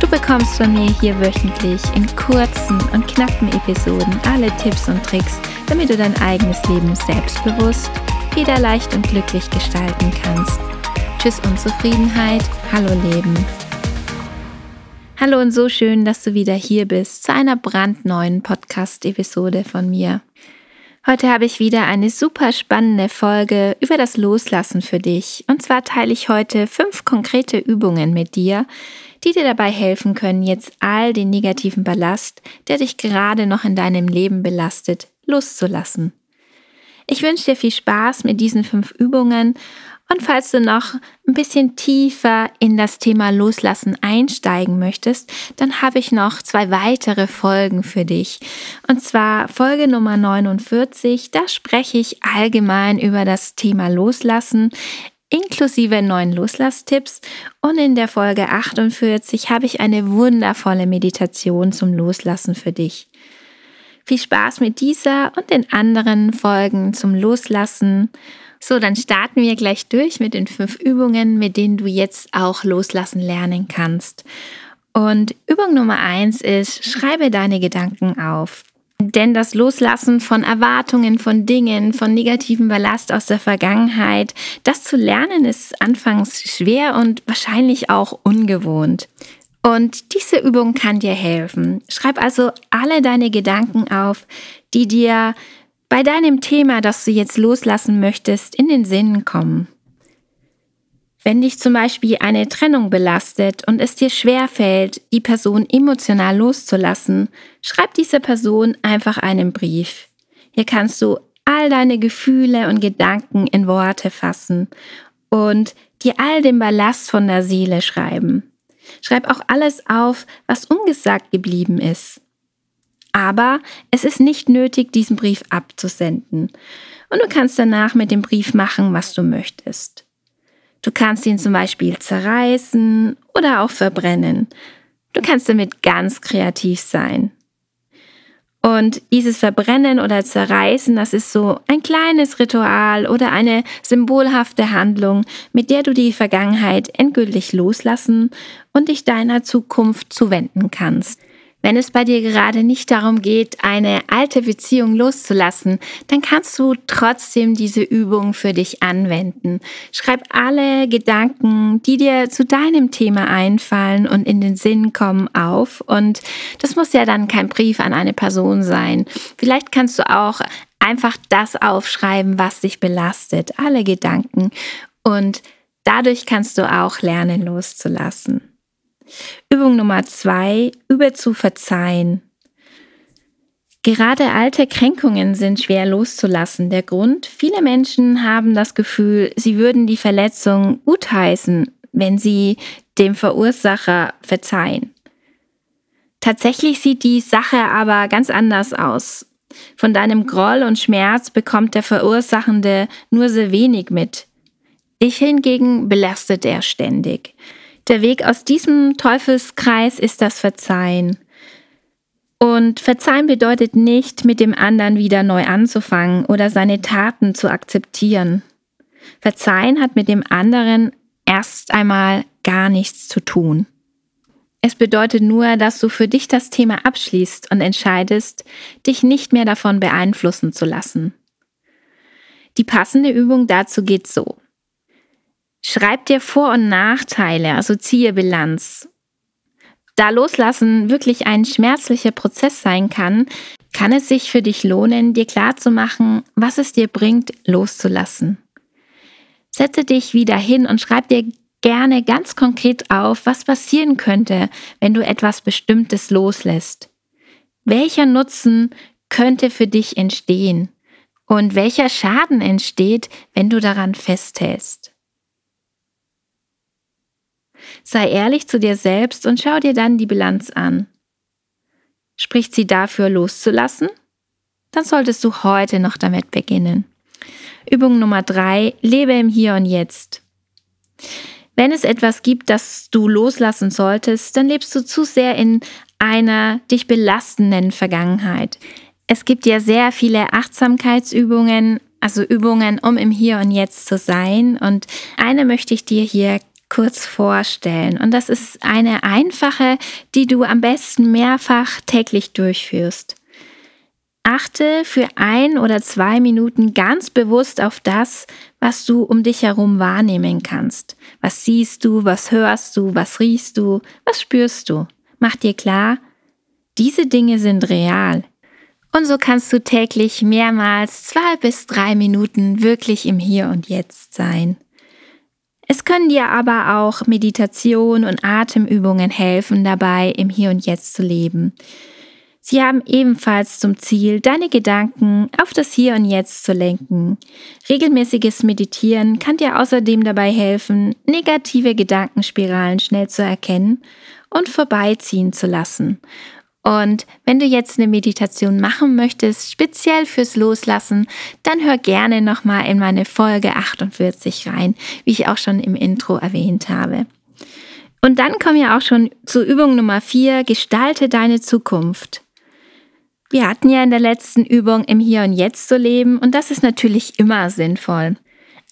Du bekommst von mir hier wöchentlich in kurzen und knappen Episoden alle Tipps und Tricks, damit du dein eigenes Leben selbstbewusst, federleicht und glücklich gestalten kannst. Tschüss Unzufriedenheit, hallo Leben. Hallo und so schön, dass du wieder hier bist zu einer brandneuen Podcast-Episode von mir. Heute habe ich wieder eine super spannende Folge über das Loslassen für dich. Und zwar teile ich heute fünf konkrete Übungen mit dir, die dir dabei helfen können, jetzt all den negativen Ballast, der dich gerade noch in deinem Leben belastet, loszulassen. Ich wünsche dir viel Spaß mit diesen fünf Übungen und falls du noch ein bisschen tiefer in das Thema Loslassen einsteigen möchtest, dann habe ich noch zwei weitere Folgen für dich. Und zwar Folge Nummer 49, da spreche ich allgemein über das Thema Loslassen inklusive neuen Loslasstipps. Und in der Folge 48 habe ich eine wundervolle Meditation zum Loslassen für dich. Viel Spaß mit dieser und den anderen Folgen zum Loslassen. So, dann starten wir gleich durch mit den fünf Übungen, mit denen du jetzt auch loslassen lernen kannst. Und Übung Nummer eins ist, schreibe deine Gedanken auf. Denn das Loslassen von Erwartungen, von Dingen, von negativen Ballast aus der Vergangenheit, das zu lernen ist anfangs schwer und wahrscheinlich auch ungewohnt. Und diese Übung kann dir helfen. Schreib also alle deine Gedanken auf, die dir bei deinem Thema, das du jetzt loslassen möchtest, in den Sinn kommen. Wenn dich zum Beispiel eine Trennung belastet und es dir schwerfällt, die Person emotional loszulassen, schreib dieser Person einfach einen Brief. Hier kannst du all deine Gefühle und Gedanken in Worte fassen und dir all den Ballast von der Seele schreiben. Schreib auch alles auf, was ungesagt geblieben ist. Aber es ist nicht nötig, diesen Brief abzusenden. Und du kannst danach mit dem Brief machen, was du möchtest. Du kannst ihn zum Beispiel zerreißen oder auch verbrennen. Du kannst damit ganz kreativ sein. Und dieses Verbrennen oder Zerreißen, das ist so ein kleines Ritual oder eine symbolhafte Handlung, mit der du die Vergangenheit endgültig loslassen und dich deiner Zukunft zuwenden kannst. Wenn es bei dir gerade nicht darum geht, eine alte Beziehung loszulassen, dann kannst du trotzdem diese Übung für dich anwenden. Schreib alle Gedanken, die dir zu deinem Thema einfallen und in den Sinn kommen, auf. Und das muss ja dann kein Brief an eine Person sein. Vielleicht kannst du auch einfach das aufschreiben, was dich belastet, alle Gedanken. Und dadurch kannst du auch lernen loszulassen. Übung Nummer zwei, übe zu verzeihen. Gerade alte Kränkungen sind schwer loszulassen. Der Grund, viele Menschen haben das Gefühl, sie würden die Verletzung gutheißen, wenn sie dem Verursacher verzeihen. Tatsächlich sieht die Sache aber ganz anders aus. Von deinem Groll und Schmerz bekommt der Verursachende nur sehr wenig mit. Dich hingegen belastet er ständig. Der Weg aus diesem Teufelskreis ist das Verzeihen. Und Verzeihen bedeutet nicht, mit dem anderen wieder neu anzufangen oder seine Taten zu akzeptieren. Verzeihen hat mit dem anderen erst einmal gar nichts zu tun. Es bedeutet nur, dass du für dich das Thema abschließt und entscheidest, dich nicht mehr davon beeinflussen zu lassen. Die passende Übung dazu geht so. Schreib dir Vor- und Nachteile, also ziehe Bilanz. Da Loslassen wirklich ein schmerzlicher Prozess sein kann, kann es sich für dich lohnen, dir klarzumachen, was es dir bringt, loszulassen. Setze dich wieder hin und schreib dir gerne ganz konkret auf, was passieren könnte, wenn du etwas Bestimmtes loslässt. Welcher Nutzen könnte für dich entstehen? Und welcher Schaden entsteht, wenn du daran festhältst? Sei ehrlich zu dir selbst und schau dir dann die Bilanz an. Spricht sie dafür loszulassen? dann solltest du heute noch damit beginnen. Übung Nummer drei, lebe im Hier und Jetzt. Wenn es etwas gibt, das du loslassen solltest, dann lebst du zu sehr in einer dich belastenden Vergangenheit. Es gibt ja sehr viele Achtsamkeitsübungen, also Übungen, um im Hier und Jetzt zu sein. Und eine möchte ich dir hier kurz vorstellen. Und das ist eine einfache, die du am besten mehrfach täglich durchführst. Achte für ein oder zwei Minuten ganz bewusst auf das, was du um dich herum wahrnehmen kannst. Was siehst du, was hörst du, was riechst du, was spürst du? Mach dir klar, diese Dinge sind real. Und so kannst du täglich mehrmals zwei bis drei Minuten wirklich im Hier und Jetzt sein. Es können dir aber auch Meditation und Atemübungen helfen, dabei im Hier und Jetzt zu leben. Sie haben ebenfalls zum Ziel, deine Gedanken auf das Hier und Jetzt zu lenken. Regelmäßiges Meditieren kann dir außerdem dabei helfen, negative Gedankenspiralen schnell zu erkennen und vorbeiziehen zu lassen. Und wenn du jetzt eine Meditation machen möchtest, speziell fürs Loslassen, dann hör gerne nochmal in meine Folge 48 rein, wie ich auch schon im Intro erwähnt habe. Und dann kommen wir auch schon zur Übung Nummer 4, gestalte deine Zukunft. Wir hatten ja in der letzten Übung im Hier und Jetzt zu leben und das ist natürlich immer sinnvoll.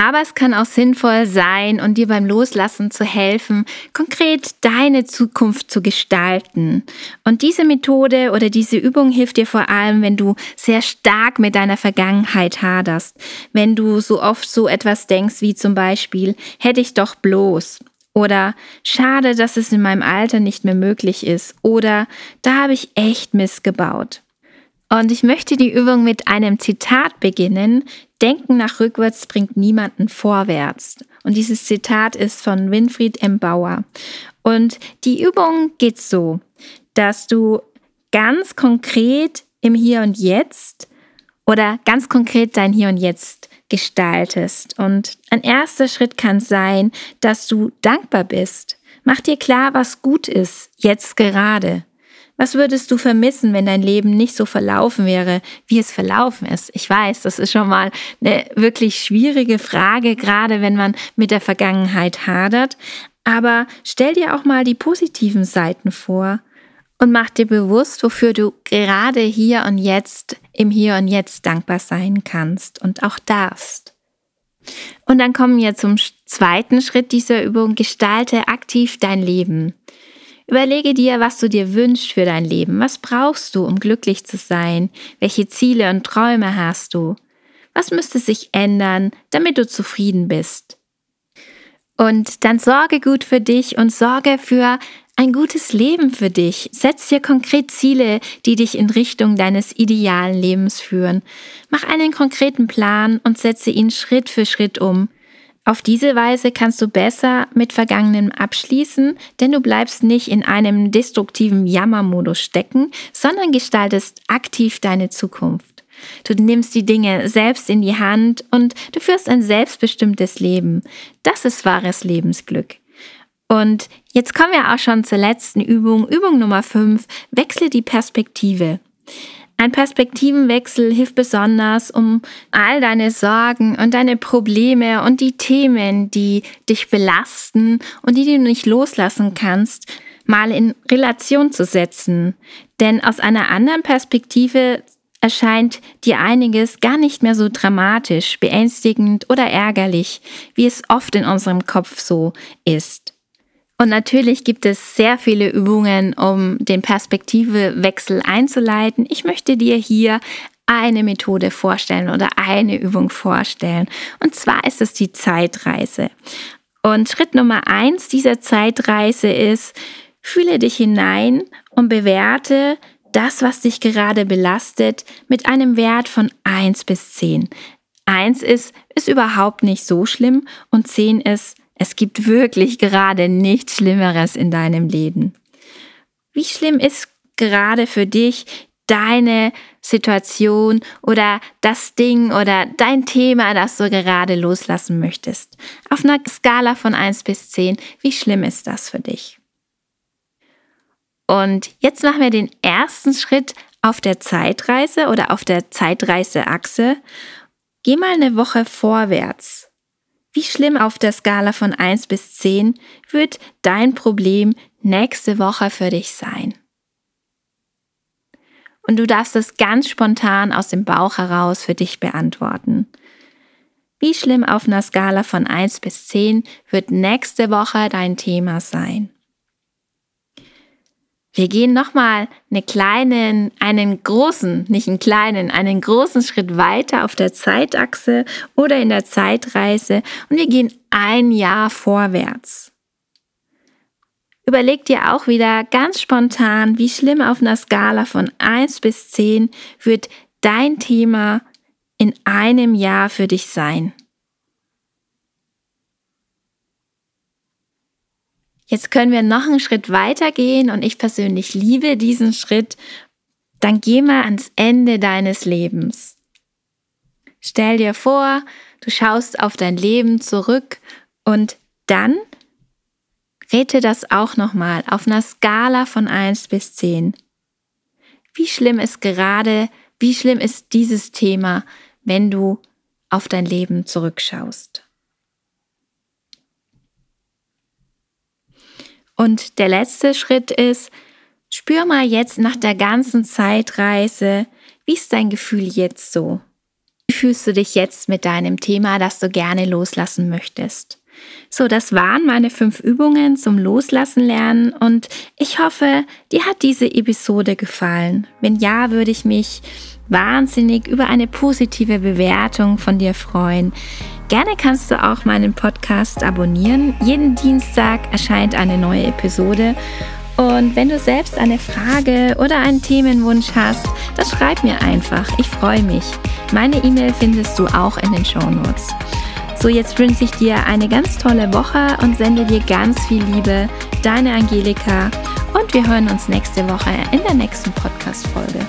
Aber es kann auch sinnvoll sein und dir beim Loslassen zu helfen, konkret deine Zukunft zu gestalten. Und diese Methode oder diese Übung hilft dir vor allem, wenn du sehr stark mit deiner Vergangenheit haderst. Wenn du so oft so etwas denkst wie zum Beispiel, hätte ich doch bloß. Oder schade, dass es in meinem Alter nicht mehr möglich ist. Oder da habe ich echt missgebaut. Und ich möchte die Übung mit einem Zitat beginnen. Denken nach rückwärts bringt niemanden vorwärts. Und dieses Zitat ist von Winfried M. Bauer. Und die Übung geht so, dass du ganz konkret im Hier und Jetzt oder ganz konkret dein Hier und Jetzt gestaltest. Und ein erster Schritt kann sein, dass du dankbar bist. Mach dir klar, was gut ist, jetzt gerade. Was würdest du vermissen, wenn dein Leben nicht so verlaufen wäre, wie es verlaufen ist? Ich weiß, das ist schon mal eine wirklich schwierige Frage, gerade wenn man mit der Vergangenheit hadert. Aber stell dir auch mal die positiven Seiten vor und mach dir bewusst, wofür du gerade hier und jetzt, im Hier und Jetzt dankbar sein kannst und auch darfst. Und dann kommen wir zum zweiten Schritt dieser Übung. Gestalte aktiv dein Leben. Überlege dir, was du dir wünschst für dein Leben. Was brauchst du, um glücklich zu sein? Welche Ziele und Träume hast du? Was müsste sich ändern, damit du zufrieden bist? Und dann sorge gut für dich und sorge für ein gutes Leben für dich. Setz dir konkret Ziele, die dich in Richtung deines idealen Lebens führen. Mach einen konkreten Plan und setze ihn Schritt für Schritt um. Auf diese Weise kannst du besser mit Vergangenem abschließen, denn du bleibst nicht in einem destruktiven Jammermodus stecken, sondern gestaltest aktiv deine Zukunft. Du nimmst die Dinge selbst in die Hand und du führst ein selbstbestimmtes Leben. Das ist wahres Lebensglück. Und jetzt kommen wir auch schon zur letzten Übung, Übung Nummer 5, wechsle die Perspektive. Ein Perspektivenwechsel hilft besonders, um all deine Sorgen und deine Probleme und die Themen, die dich belasten und die du nicht loslassen kannst, mal in Relation zu setzen. Denn aus einer anderen Perspektive erscheint dir einiges gar nicht mehr so dramatisch, beängstigend oder ärgerlich, wie es oft in unserem Kopf so ist. Und natürlich gibt es sehr viele Übungen, um den Perspektivewechsel einzuleiten. Ich möchte dir hier eine Methode vorstellen oder eine Übung vorstellen. Und zwar ist es die Zeitreise. Und Schritt Nummer eins dieser Zeitreise ist, fühle dich hinein und bewerte das, was dich gerade belastet, mit einem Wert von eins bis zehn. Eins ist, ist überhaupt nicht so schlimm und zehn ist, es gibt wirklich gerade nichts Schlimmeres in deinem Leben. Wie schlimm ist gerade für dich deine Situation oder das Ding oder dein Thema, das du gerade loslassen möchtest? Auf einer Skala von 1 bis 10, wie schlimm ist das für dich? Und jetzt machen wir den ersten Schritt auf der Zeitreise oder auf der Zeitreiseachse, geh mal eine Woche vorwärts. Wie schlimm auf der Skala von 1 bis 10 wird dein Problem nächste Woche für dich sein? Und du darfst es ganz spontan aus dem Bauch heraus für dich beantworten. Wie schlimm auf einer Skala von 1 bis 10 wird nächste Woche dein Thema sein? Wir gehen nochmal einen kleinen, einen großen, nicht einen kleinen, einen großen Schritt weiter auf der Zeitachse oder in der Zeitreise und wir gehen ein Jahr vorwärts. Überleg dir auch wieder ganz spontan, wie schlimm auf einer Skala von 1 bis 10 wird dein Thema in einem Jahr für dich sein. Jetzt können wir noch einen Schritt weiter gehen und ich persönlich liebe diesen Schritt. Dann geh mal ans Ende deines Lebens. Stell dir vor, du schaust auf dein Leben zurück und dann rete das auch nochmal auf einer Skala von 1 bis 10. Wie schlimm ist gerade, wie schlimm ist dieses Thema, wenn du auf dein Leben zurückschaust? Und der letzte Schritt ist, spür mal jetzt nach der ganzen Zeitreise, wie ist dein Gefühl jetzt so? Wie fühlst du dich jetzt mit deinem Thema, das du gerne loslassen möchtest? So, das waren meine fünf Übungen zum Loslassen lernen und ich hoffe, dir hat diese Episode gefallen. Wenn ja, würde ich mich wahnsinnig über eine positive Bewertung von dir freuen. Gerne kannst du auch meinen Podcast abonnieren. Jeden Dienstag erscheint eine neue Episode. Und wenn du selbst eine Frage oder einen Themenwunsch hast, dann schreib mir einfach. Ich freue mich. Meine E-Mail findest du auch in den Show Notes. So, jetzt wünsche ich dir eine ganz tolle Woche und sende dir ganz viel Liebe. Deine Angelika. Und wir hören uns nächste Woche in der nächsten Podcast-Folge.